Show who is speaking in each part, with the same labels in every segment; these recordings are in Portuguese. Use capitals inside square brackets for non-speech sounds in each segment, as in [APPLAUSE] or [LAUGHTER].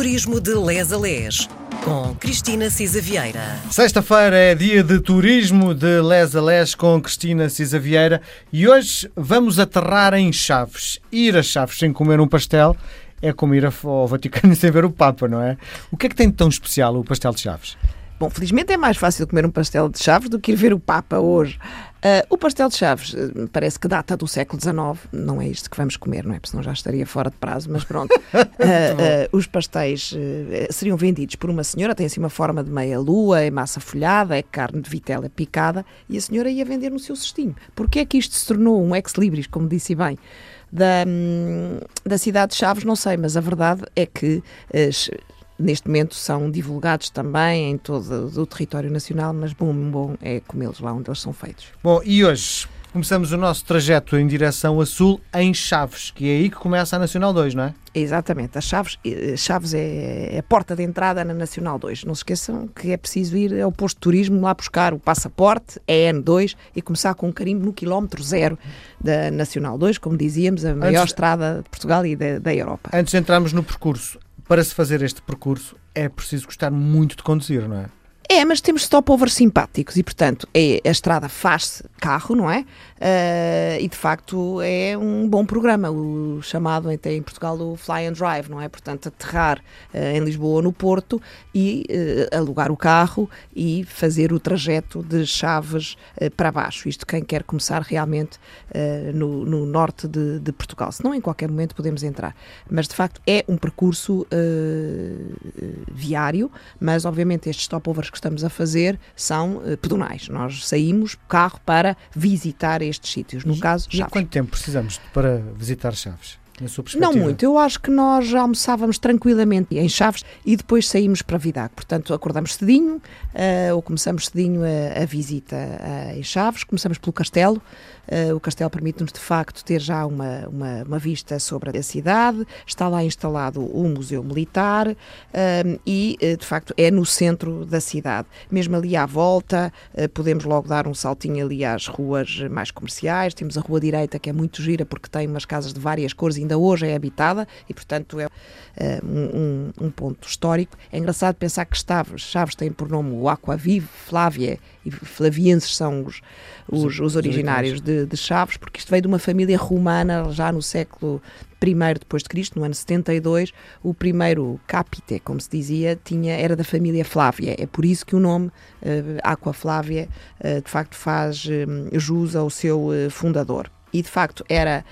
Speaker 1: Turismo de Les a Les, com Cristina Cisa Vieira.
Speaker 2: Sexta-feira é dia de turismo de Les a Les com Cristina Cisa Vieira e hoje vamos aterrar em Chaves. Ir a Chaves sem comer um pastel é como ir ao Vaticano [LAUGHS] sem ver o Papa, não é? O que é que tem de tão especial o pastel de Chaves?
Speaker 3: Bom, felizmente é mais fácil comer um pastel de chaves do que ir ver o Papa hoje. Uh, o pastel de chaves uh, parece que data do século XIX, não é isto que vamos comer, não é? Porque senão já estaria fora de prazo, mas pronto. Uh, [LAUGHS] os pastéis seriam vendidos por uma senhora, tem assim uma forma de meia-lua, é massa folhada, é carne de vitela picada, e a senhora ia vender no seu cestinho. Porquê é que isto se tornou um ex-libris, como disse bem? Da, hum, da cidade de Chaves, não sei, mas a verdade é que neste momento são divulgados também em todo o território nacional, mas bom, bom é comê-los lá onde eles são feitos.
Speaker 2: Bom, e hoje começamos o nosso trajeto em direção a sul em Chaves, que é aí que começa a Nacional 2, não é?
Speaker 3: Exatamente, a Chaves, eh, Chaves é a porta de entrada na Nacional 2. Não se esqueçam que é preciso ir ao posto de turismo lá buscar o passaporte, a N2 e começar com um carimbo no quilómetro zero da Nacional 2, como dizíamos, a maior Antes... estrada de Portugal e da, da Europa.
Speaker 2: Antes de entrarmos no percurso, para se fazer este percurso é preciso gostar muito de conduzir, não é?
Speaker 3: É, mas temos stopovers simpáticos e, portanto, é, a estrada faz-se carro, não é? Uh, e, de facto, é um bom programa, o chamado até em Portugal o Fly and Drive, não é? Portanto, aterrar uh, em Lisboa ou no Porto e uh, alugar o carro e fazer o trajeto de Chaves para baixo. Isto quem quer começar realmente no, no, norte de, de, Portugal. Se não, em qualquer momento podemos entrar. Mas, de facto, é um percurso viário, mas, obviamente, estes stopovers que estamos a fazer são uh, pedonais. Nós saímos carro para visitar estes sítios. No
Speaker 2: e,
Speaker 3: caso,
Speaker 2: Chaves. E quanto tempo precisamos para visitar Chaves?
Speaker 3: Não muito, eu acho que nós almoçávamos tranquilamente em Chaves e depois saímos para Vidago. Portanto, acordamos cedinho, uh, ou começamos cedinho a, a visita uh, em Chaves, começamos pelo castelo, Uh, o castelo permite-nos, de facto, ter já uma, uma, uma, vista sobre a cidade. Está lá instalado o Museu Militar e, de facto, é no centro da cidade. Mesmo ali à volta, podemos logo dar um saltinho ali às ruas mais comerciais. Temos a Rua Direita, que é muito gira, porque tem umas casas de várias cores, ainda hoje é habitada e, portanto, é um, um, ponto histórico. É engraçado pensar que Chaves, Chaves tem por nome o Aquavive, Flávia e Flavienses são os, os, os originários de, de, Chaves, porque isto veio de uma família romana já no século I depois de Cristo, no ano 72, o primeiro capite, como se dizia, tinha, era da família Flávia. É por isso que o nome uh, Aqua Flávia uh, de facto faz um, jus ao seu uh, fundador. E de facto era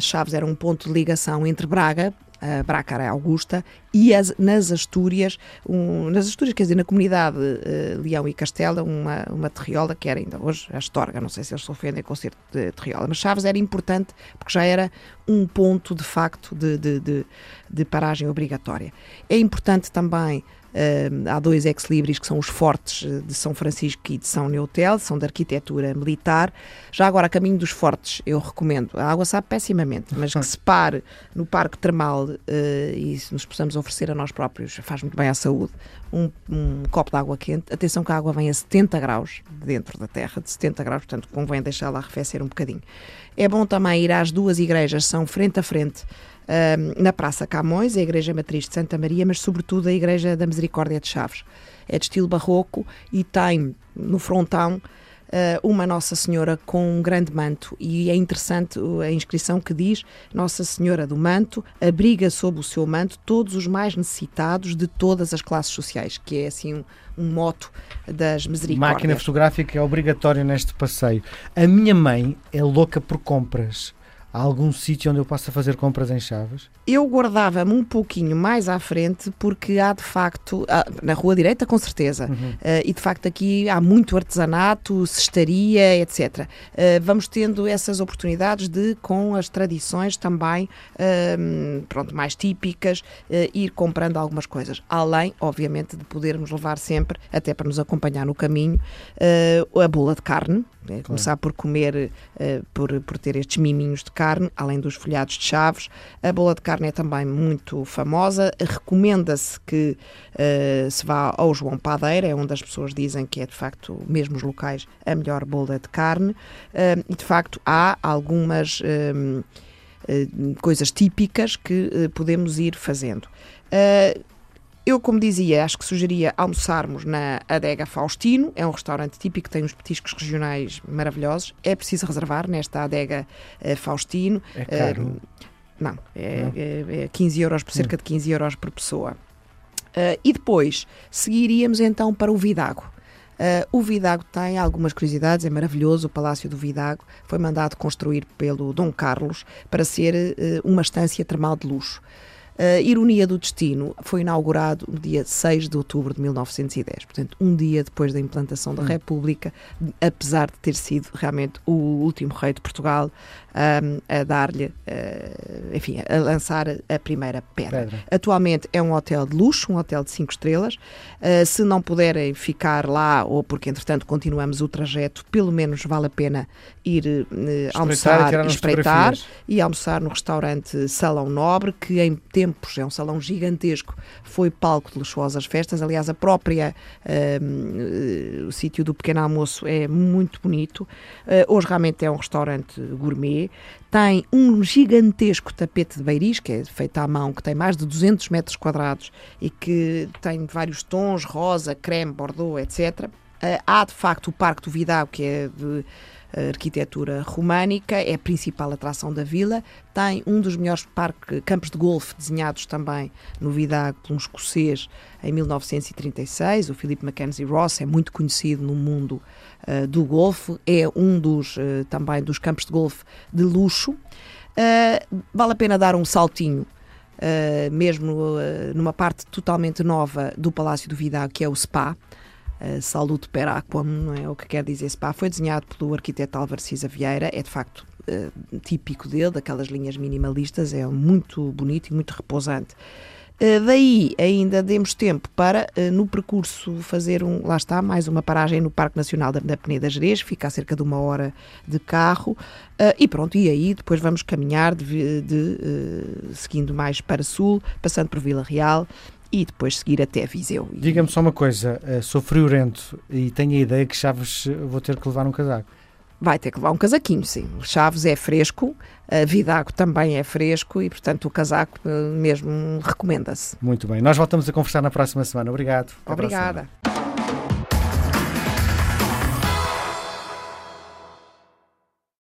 Speaker 3: Chaves era um ponto de ligação entre Braga, a Brácara Augusta, e as, nas Astúrias, um, nas Astúrias, quer dizer, na comunidade uh, Leão e Castela, uma, uma terriola que era ainda hoje a Astorga, não sei se eles se ofendem com ser de terriola, mas Chaves era importante porque já era um ponto de facto de, de, de, de paragem obrigatória. É importante também Uh, há dois ex-libris que são os fortes eh, de São Francisco e de São Neutel, são de arquitetura militar. Já agora, a caminho dos fortes, eu recomendo. A água sabe pessimamente, mas que se pare no Parque Termal uh, e se nos possamos oferecer a nós próprios, faz muito bem à saúde, um, um copo de água quente. Atenção que a água vem a 70 graus dentro da terra, de 70 graus, portanto convém deixá-la arrefecer um bocadinho. É bom também ir às duas igrejas, são frente a frente na Praça Camões, a Igreja Matriz de Santa Maria, mas sobretudo a Igreja da Misericórdia de Chaves. É de estilo barroco e tem no frontão Uh, uma Nossa Senhora com um grande manto e é interessante a inscrição que diz Nossa Senhora do Manto abriga sob o seu manto todos os mais necessitados de todas as classes sociais, que é assim um, um moto das misericórdias.
Speaker 2: Máquina fotográfica é obrigatória neste passeio. A minha mãe é louca por compras. Há algum sítio onde eu possa fazer compras em Chaves?
Speaker 3: Eu guardava-me um pouquinho mais à frente, porque há de facto, na Rua Direita, com certeza, uhum. uh, e de facto aqui há muito artesanato, cestaria, etc. Ah, vamos tendo essas oportunidades de, com as tradições também, uh, pronto, mais típicas, ir comprando algumas coisas. Além, obviamente, de podermos levar sempre, até para nos acompanhar no caminho, a bula de carne, né? Começar por comer, por, por ter estes miminhos de carne, além dos folhados de chaves. A bola de carne é também muito famosa. Recomenda-se que uh, se vá ao João Padeira, é onde as pessoas dizem que é de facto, mesmo os locais, a melhor bola de carne. Uh, e de facto há algumas coisas típicas que podemos ir fazendo. Eu, como dizia, acho que sugeria almoçarmos na Adega Faustino, é um restaurante típico, tem uns petiscos regionais maravilhosos. É preciso reservar nesta Adega uh, Faustino.
Speaker 2: É caro?
Speaker 3: Uh, não, é, não. É, é 15 euros, por cerca de 15 euros por pessoa. Uh, e depois seguiríamos então para o Vidago. Uh, o Vidago tem algumas curiosidades, é maravilhoso. O Palácio do Vidago foi mandado construir pelo Dom Carlos para ser uh, uma estância termal de luxo. Uh, ironia do destino foi inaugurado no dia 6 de outubro de 1910, portanto, um dia depois da implantação da hum. República, apesar de ter sido realmente o último rei de Portual um, a dar-lhe, uh, enfim, a lançar a primeira pedra. pedra. Atualmente é um hotel de luxo, um hotel de 5 estrelas. Uh, se não puderem ficar lá, ou porque entretanto continuamos o trajeto, pelo menos vale a pena ir uh, almoçar e espreitar e almoçar no restaurante Salão Nobre, que em tempos é um salão gigantesco, foi palco de luxuosas festas. Aliás, a própria o sítio do pequeno almoço é muito bonito. hoje realmente é um restaurante gourmet tem um gigantesco tapete de beiris, que é feito à mão, que tem mais de 200 metros quadrados e que tem vários tons, rosa, creme, bordeaux, etc. Uh, há, de facto, o Parque do Vidal, que é de arquitetura românica, é a principal atração da vila. Tem um dos melhores parque, campos de golfe desenhados também no Vidago por um escocês em 1936. O Philip Mackenzie Ross é muito conhecido no mundo uh, do golfe, é um dos uh, também dos campos de golfe de luxo. Uh, vale a pena dar um saltinho Uh, mesmo uh, numa parte totalmente nova do Palácio do Vidago, que é o SPA, uh, Salute per Aquam, não é o que quer dizer SPA, foi desenhado pelo arquiteto Álvaro Cisa Vieira, é de facto uh, típico dele, daquelas linhas minimalistas, é muito bonito e muito repousante. Uh, daí ainda demos tempo para, no percurso, fazer um, lá está, mais uma paragem no Parque Nacional da, da Peneda Gerês, fica a cerca de uma hora de carro, e pronto, e aí depois vamos caminhar de, de seguindo mais para sul, passando por Vila Real, e depois seguir até Viseu.
Speaker 2: Diga-me só uma coisa, uh, sou friorento e tenho a ideia que Chaves eh, vou ter que levar um casaco.
Speaker 3: Vai ter que levar um casaquinho, sim. Chaves é fresco, a Vidago também é fresco e, portanto, o casaco uh, mesmo recomenda-se.
Speaker 2: Muito bem. Nós voltamos a conversar na próxima semana. Obrigado.
Speaker 3: Até Obrigada.